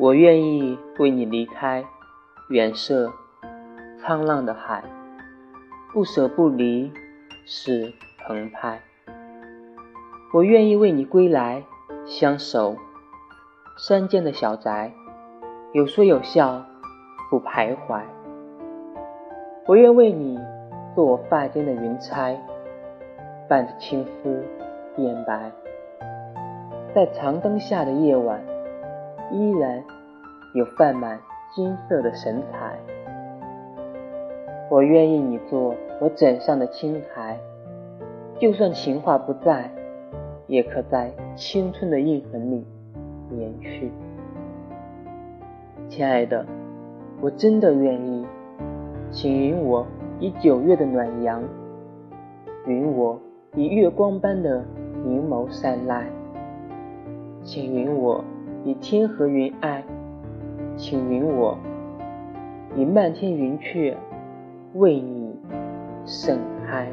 我愿意为你离开远涉沧浪的海，不舍不离是澎湃。我愿意为你归来相守山间的小宅，有说有笑不徘徊。我愿为你做我发间的云钗，伴着轻丝变白，在长灯下的夜晚。依然有泛满金色的神采。我愿意你做我枕上的青苔，就算情话不在，也可在青春的印痕里延续。亲爱的，我真的愿意，请允我以九月的暖阳，允我以月光般的明眸善睐，请允我。以天和云爱，请允我以漫天云雀为你盛开。